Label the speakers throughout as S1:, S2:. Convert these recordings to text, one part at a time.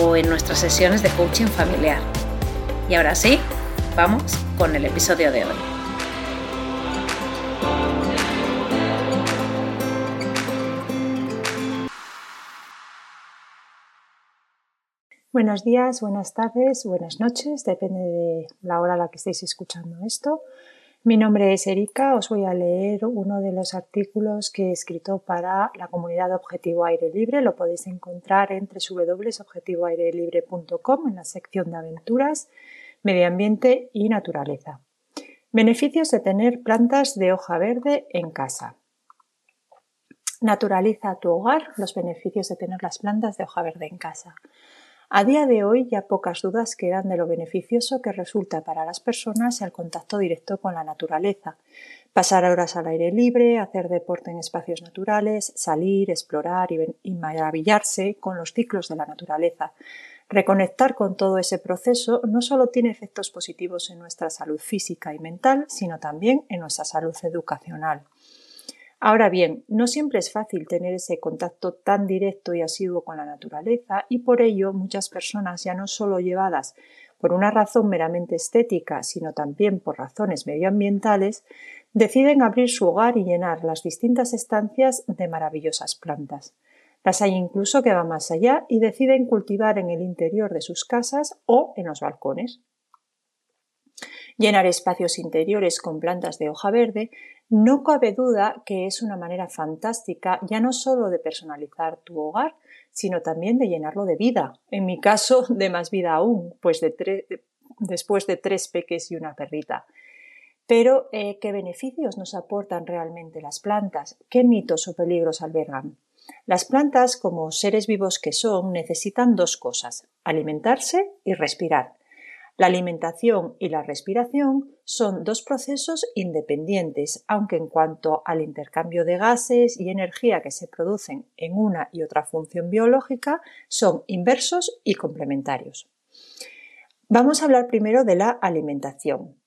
S1: o en nuestras sesiones de coaching familiar. Y ahora sí, vamos con el episodio de hoy.
S2: Buenos días, buenas tardes, buenas noches, depende de la hora a la que estéis escuchando esto. Mi nombre es Erika, os voy a leer uno de los artículos que he escrito para la comunidad Objetivo Aire Libre. Lo podéis encontrar en www.objetivoairelibre.com en la sección de aventuras, medio ambiente y naturaleza. Beneficios de tener plantas de hoja verde en casa. Naturaliza tu hogar los beneficios de tener las plantas de hoja verde en casa. A día de hoy ya pocas dudas quedan de lo beneficioso que resulta para las personas el contacto directo con la naturaleza. Pasar horas al aire libre, hacer deporte en espacios naturales, salir, explorar y, maravillarse con los ciclos de la naturaleza. Reconectar con todo ese proceso no solo tiene efectos positivos en nuestra salud física y mental, sino también en nuestra salud educacional. Ahora bien, no siempre es fácil tener ese contacto tan directo y asiduo con la naturaleza y por ello muchas personas, ya no solo llevadas por una razón meramente estética, sino también por razones medioambientales, deciden abrir su hogar y llenar las distintas estancias de maravillosas plantas. Las hay incluso que van más allá y deciden cultivar en el interior de sus casas o en los balcones. Llenar espacios interiores con plantas de hoja verde no cabe duda que es una manera fantástica ya no solo de personalizar tu hogar, sino también de llenarlo de vida. En mi caso, de más vida aún, pues después de tres peques y una perrita. Pero, eh, ¿qué beneficios nos aportan realmente las plantas? ¿Qué mitos o peligros albergan? Las plantas, como seres vivos que son, necesitan dos cosas, alimentarse y respirar. La alimentación y la respiración son dos procesos independientes, aunque en cuanto al intercambio de gases y energía que se producen en una y otra función biológica, son inversos y complementarios. Vamos a hablar primero de la alimentación.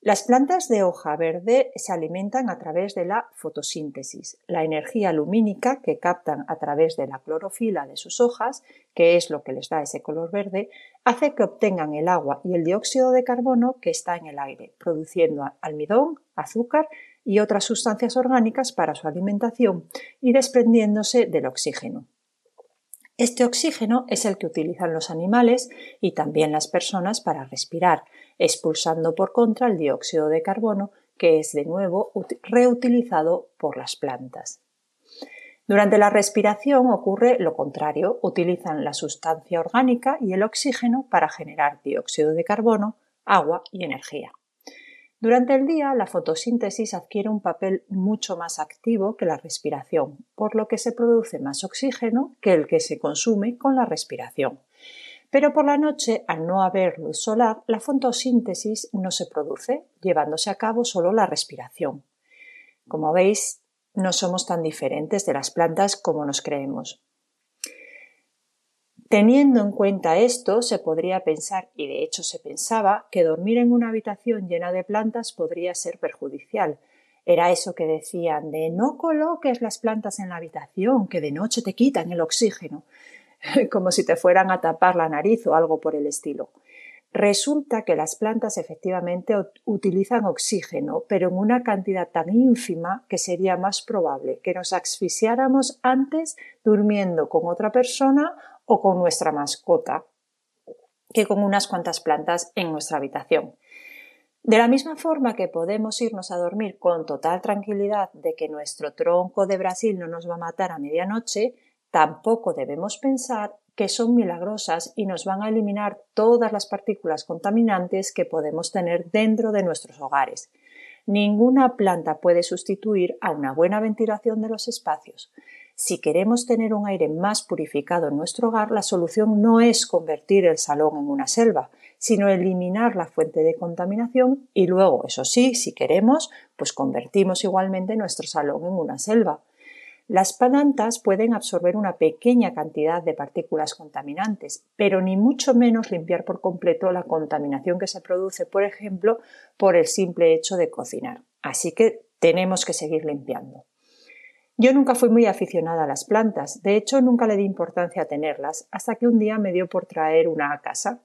S2: Las plantas de hoja verde se alimentan a través de la fotosíntesis, la energía lumínica que captan a través de la clorofila de sus hojas, que es lo que les da ese color verde, hace que obtengan el agua y el dióxido de carbono que está en el aire, produciendo almidón, azúcar y otras sustancias orgánicas para su alimentación y desprendiéndose del oxígeno. Este oxígeno es el que utilizan los animales y también las personas para respirar, expulsando por contra el dióxido de carbono que es de nuevo reutilizado por las plantas. Durante la respiración ocurre lo contrario, utilizan la sustancia orgánica y el oxígeno para generar dióxido de carbono, agua y energía. Durante el día, la fotosíntesis adquiere un papel mucho más activo que la respiración, por lo que se produce más oxígeno que el que se consume con la respiración. Pero por la noche, al no haber luz solar, la fotosíntesis no se produce, llevándose a cabo solo la respiración. Como veis, no somos tan diferentes de las plantas como nos creemos. Teniendo en cuenta esto, se podría pensar, y de hecho se pensaba, que dormir en una habitación llena de plantas podría ser perjudicial. Era eso que decían de no coloques las plantas en la habitación, que de noche te quitan el oxígeno, como si te fueran a tapar la nariz o algo por el estilo. Resulta que las plantas efectivamente utilizan oxígeno, pero en una cantidad tan ínfima que sería más probable que nos asfixiáramos antes durmiendo con otra persona o con nuestra mascota que con unas cuantas plantas en nuestra habitación. De la misma forma que podemos irnos a dormir con total tranquilidad de que nuestro tronco de Brasil no nos va a matar a medianoche, tampoco debemos pensar que son milagrosas y nos van a eliminar todas las partículas contaminantes que podemos tener dentro de nuestros hogares. Ninguna planta puede sustituir a una buena ventilación de los espacios. Si queremos tener un aire más purificado en nuestro hogar, la solución no es convertir el salón en una selva, sino eliminar la fuente de contaminación y luego, eso sí, si queremos, pues convertimos igualmente nuestro salón en una selva. Las plantas pueden absorber una pequeña cantidad de partículas contaminantes, pero ni mucho menos limpiar por completo la contaminación que se produce, por ejemplo, por el simple hecho de cocinar. Así que tenemos que seguir limpiando. Yo nunca fui muy aficionada a las plantas, de hecho nunca le di importancia a tenerlas, hasta que un día me dio por traer una a casa.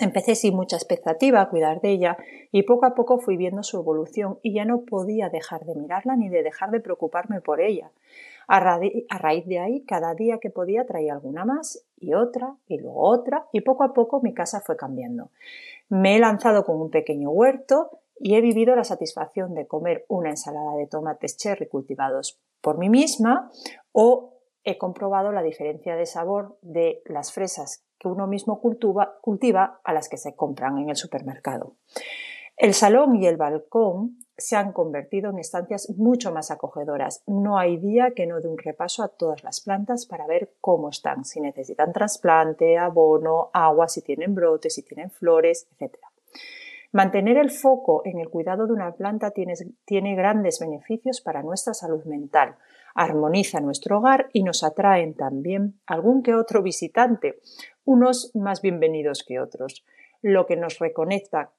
S2: Empecé sin mucha expectativa a cuidar de ella y poco a poco fui viendo su evolución y ya no podía dejar de mirarla ni de dejar de preocuparme por ella. A, raíz de ahí, cada día que podía traía alguna más y otra y luego otra y poco a poco mi casa fue cambiando. Me he lanzado con un pequeño huerto y he vivido la satisfacción de comer una ensalada de tomates cherry cultivados por mí misma o he comprobado la diferencia de sabor de las fresas que uno mismo cultiva, a las que se compran en el supermercado. El salón y el balcón se han convertido en estancias mucho más acogedoras. No hay día que no dé un repaso a todas las plantas para ver cómo están, si necesitan trasplante, abono, agua, si tienen brotes, si tienen flores, etc. Mantener el foco en el cuidado de una planta tiene, grandes beneficios para nuestra salud mental, armoniza nuestro hogar y nos atraen también algún que otro visitante, unos más bienvenidos que otros, lo que nos reconecta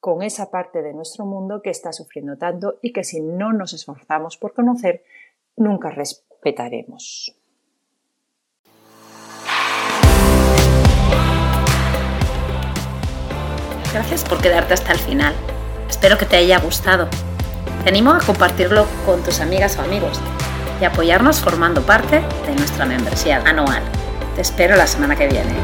S2: con esa parte de nuestro mundo que está sufriendo tanto y que si no nos esforzamos por conocer, nunca respetaremos.
S1: Gracias por quedarte hasta el final. Espero que te haya gustado. Te animo a compartirlo con tus amigas o amigos y apoyarnos formando parte de nuestra membresía anual. Te espero la semana que viene.